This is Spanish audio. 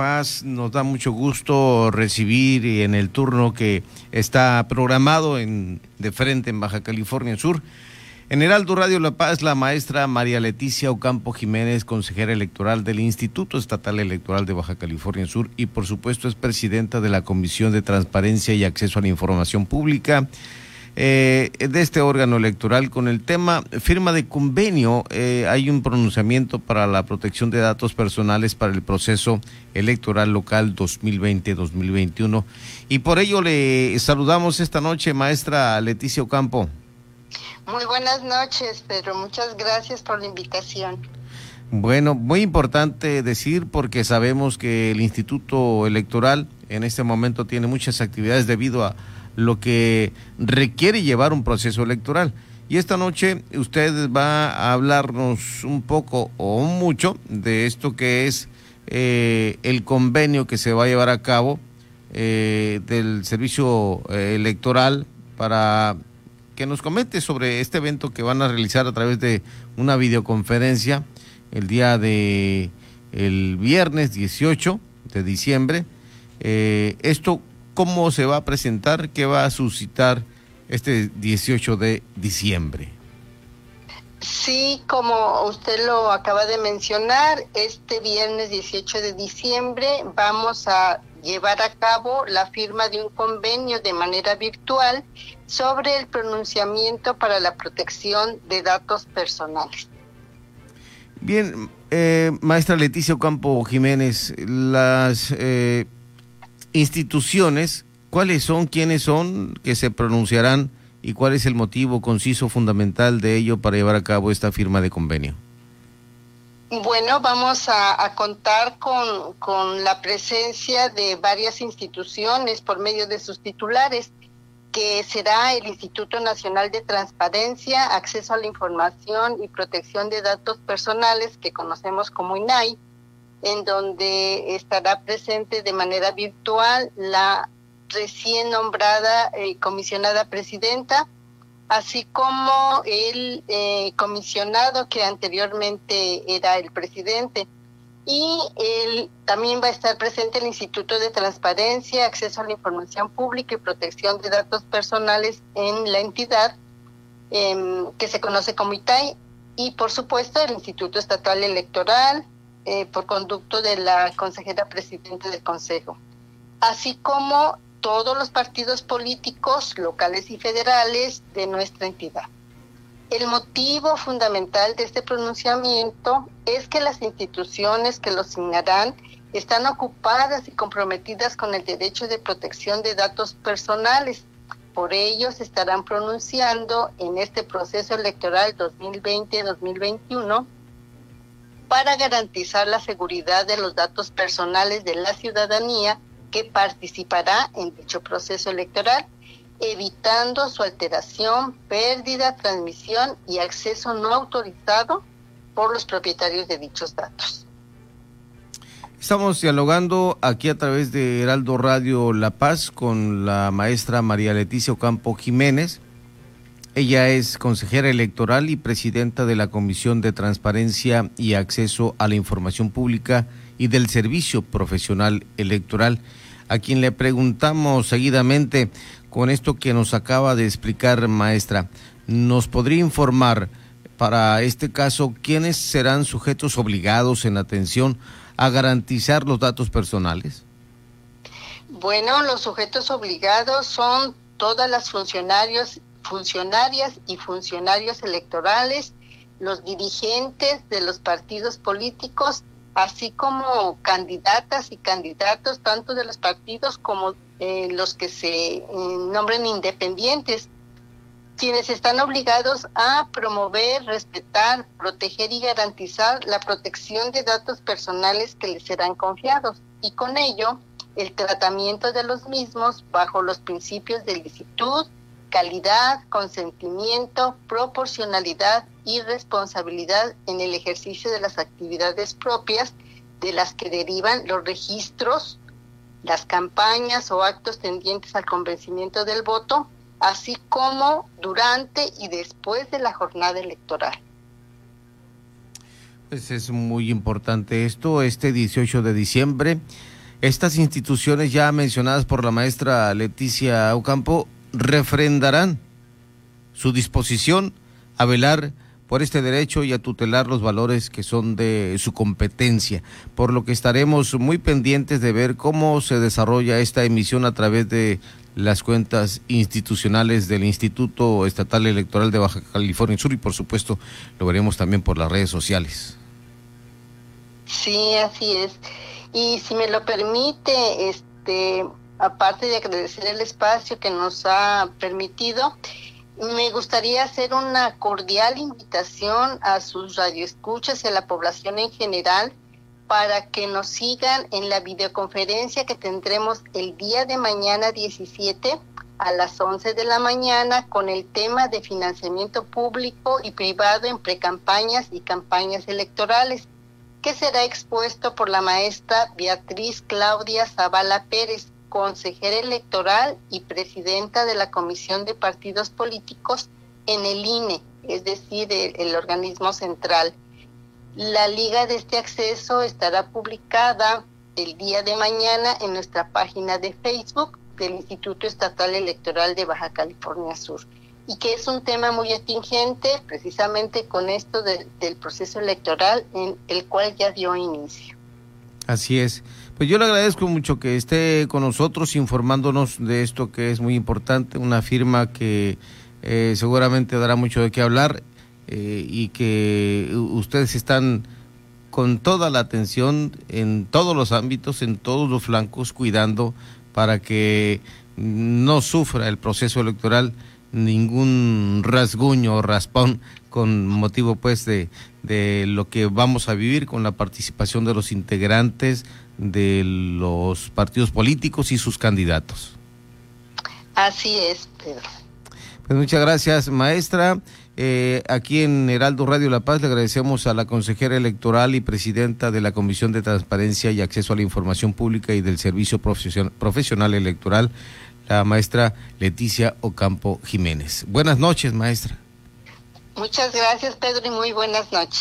Paz. Nos da mucho gusto recibir en el turno que está programado en, de frente en Baja California Sur. En Heraldo Radio La Paz, la maestra María Leticia Ocampo Jiménez, consejera electoral del Instituto Estatal Electoral de Baja California Sur y por supuesto es presidenta de la Comisión de Transparencia y Acceso a la Información Pública eh, de este órgano electoral con el tema firma de convenio. Eh, hay un pronunciamiento para la protección de datos personales para el proceso electoral local 2020-2021 y por ello le saludamos esta noche, maestra Leticia Ocampo. Muy buenas noches, Pedro. Muchas gracias por la invitación. Bueno, muy importante decir porque sabemos que el Instituto Electoral en este momento tiene muchas actividades debido a lo que requiere llevar un proceso electoral. Y esta noche usted va a hablarnos un poco o mucho de esto que es eh, el convenio que se va a llevar a cabo eh, del servicio eh, electoral para que nos comente sobre este evento que van a realizar a través de una videoconferencia el día de el viernes 18 de diciembre. esto cómo se va a presentar, qué va a suscitar este 18 de diciembre. Sí, como usted lo acaba de mencionar, este viernes 18 de diciembre vamos a llevar a cabo la firma de un convenio de manera virtual sobre el pronunciamiento para la protección de datos personales. Bien, eh, maestra Leticia Ocampo Jiménez, las eh, instituciones, ¿cuáles son, quiénes son que se pronunciarán y cuál es el motivo conciso fundamental de ello para llevar a cabo esta firma de convenio? Bueno, vamos a, contar con, con, la presencia de varias instituciones por medio de sus titulares, que será el Instituto Nacional de Transparencia, Acceso a la Información y Protección de Datos Personales, que conocemos como INAI, en donde estará presente de manera virtual la recién nombrada eh, comisionada presidenta, así como el eh, comisionado que anteriormente era el presidente. Y el, también va a estar presente el Instituto de Transparencia, Acceso a la Información Pública y Protección de Datos Personales en la entidad, em, que se conoce como ITAI, y por supuesto el Instituto Estatal Electoral, eh, por conducto de la consejera presidenta del Consejo, así como todos los partidos políticos locales y federales de nuestra entidad. El motivo fundamental de este pronunciamiento es que las instituciones que lo signarán están ocupadas y comprometidas con el derecho de protección de datos personales. Por ello, se estarán pronunciando en este proceso electoral 2020-2021 para garantizar la seguridad de los datos personales de la ciudadanía que participará en dicho proceso electoral, evitando su alteración, pérdida, transmisión y acceso no autorizado por los propietarios de dichos datos. Estamos dialogando aquí a través de Heraldo Radio La Paz con la maestra María Leticia Ocampo Jiménez ella es consejera electoral y presidenta de la Comisión de Transparencia y Acceso a la Información Pública y del Servicio Profesional Electoral, a quien le preguntamos seguidamente con esto que nos acaba de explicar, maestra. ¿Nos podría informar para este caso quiénes serán sujetos obligados en atención a garantizar los datos personales? Bueno, los sujetos obligados son todas las funcionarios funcionarias y funcionarios electorales, los dirigentes de los partidos políticos, así como candidatas y candidatos, tanto de los partidos como eh, los que se eh, nombren independientes, quienes están obligados a promover, respetar, proteger y garantizar la protección de datos personales que les serán confiados. Y con ello el tratamiento de los mismos bajo los principios de licitud, calidad, consentimiento, proporcionalidad y responsabilidad en el ejercicio de las actividades propias de las que derivan los registros, las campañas o actos tendientes al convencimiento del voto, así como durante y después de la jornada electoral. Pues es muy importante esto, este 18 de diciembre estas instituciones ya mencionadas por la maestra Leticia Ocampo refrendarán su disposición a velar por este derecho y a tutelar los valores que son de su competencia, por lo que estaremos muy pendientes de ver cómo se desarrolla esta emisión a través de las cuentas institucionales del Instituto Estatal Electoral de Baja California Sur y por supuesto lo veremos también por las redes sociales. Sí, así es. Y si me lo permite, este, aparte de agradecer el espacio que nos ha permitido, me gustaría hacer una cordial invitación a sus radioescuchas y a la población en general para que nos sigan en la videoconferencia que tendremos el día de mañana 17 a las 11 de la mañana con el tema de financiamiento público y privado en precampañas y campañas electorales, que será expuesto por la maestra Beatriz Claudia Zavala Pérez, consejera electoral y presidenta de la Comisión de Partidos Políticos en el INE, es decir, el, organismo central. La liga de este acceso estará publicada el día de mañana en nuestra página de Facebook del Instituto Estatal Electoral de Baja California Sur y que es un tema muy atingente precisamente con esto del proceso electoral en el cual ya dio inicio. Así es. Pues yo le agradezco mucho que esté con nosotros informándonos de esto que es muy importante, una firma que eh, seguramente dará mucho de qué hablar eh, y que ustedes están con toda la atención en todos los ámbitos, en todos los flancos, cuidando para que no sufra el proceso electoral ningún rasguño o raspón con motivo pues de, de lo que vamos a vivir con la participación de los integrantes de los partidos políticos y sus candidatos. Así es, Pedro. Pues muchas gracias, maestra. Eh, aquí en Heraldo Radio La Paz le agradecemos a la consejera electoral y presidenta de la Comisión de Transparencia y Acceso a la Información Pública y del Servicio Profesional Electoral, la maestra Leticia Ocampo Jiménez. Buenas noches, maestra. Muchas gracias, Pedro, y muy buenas noches.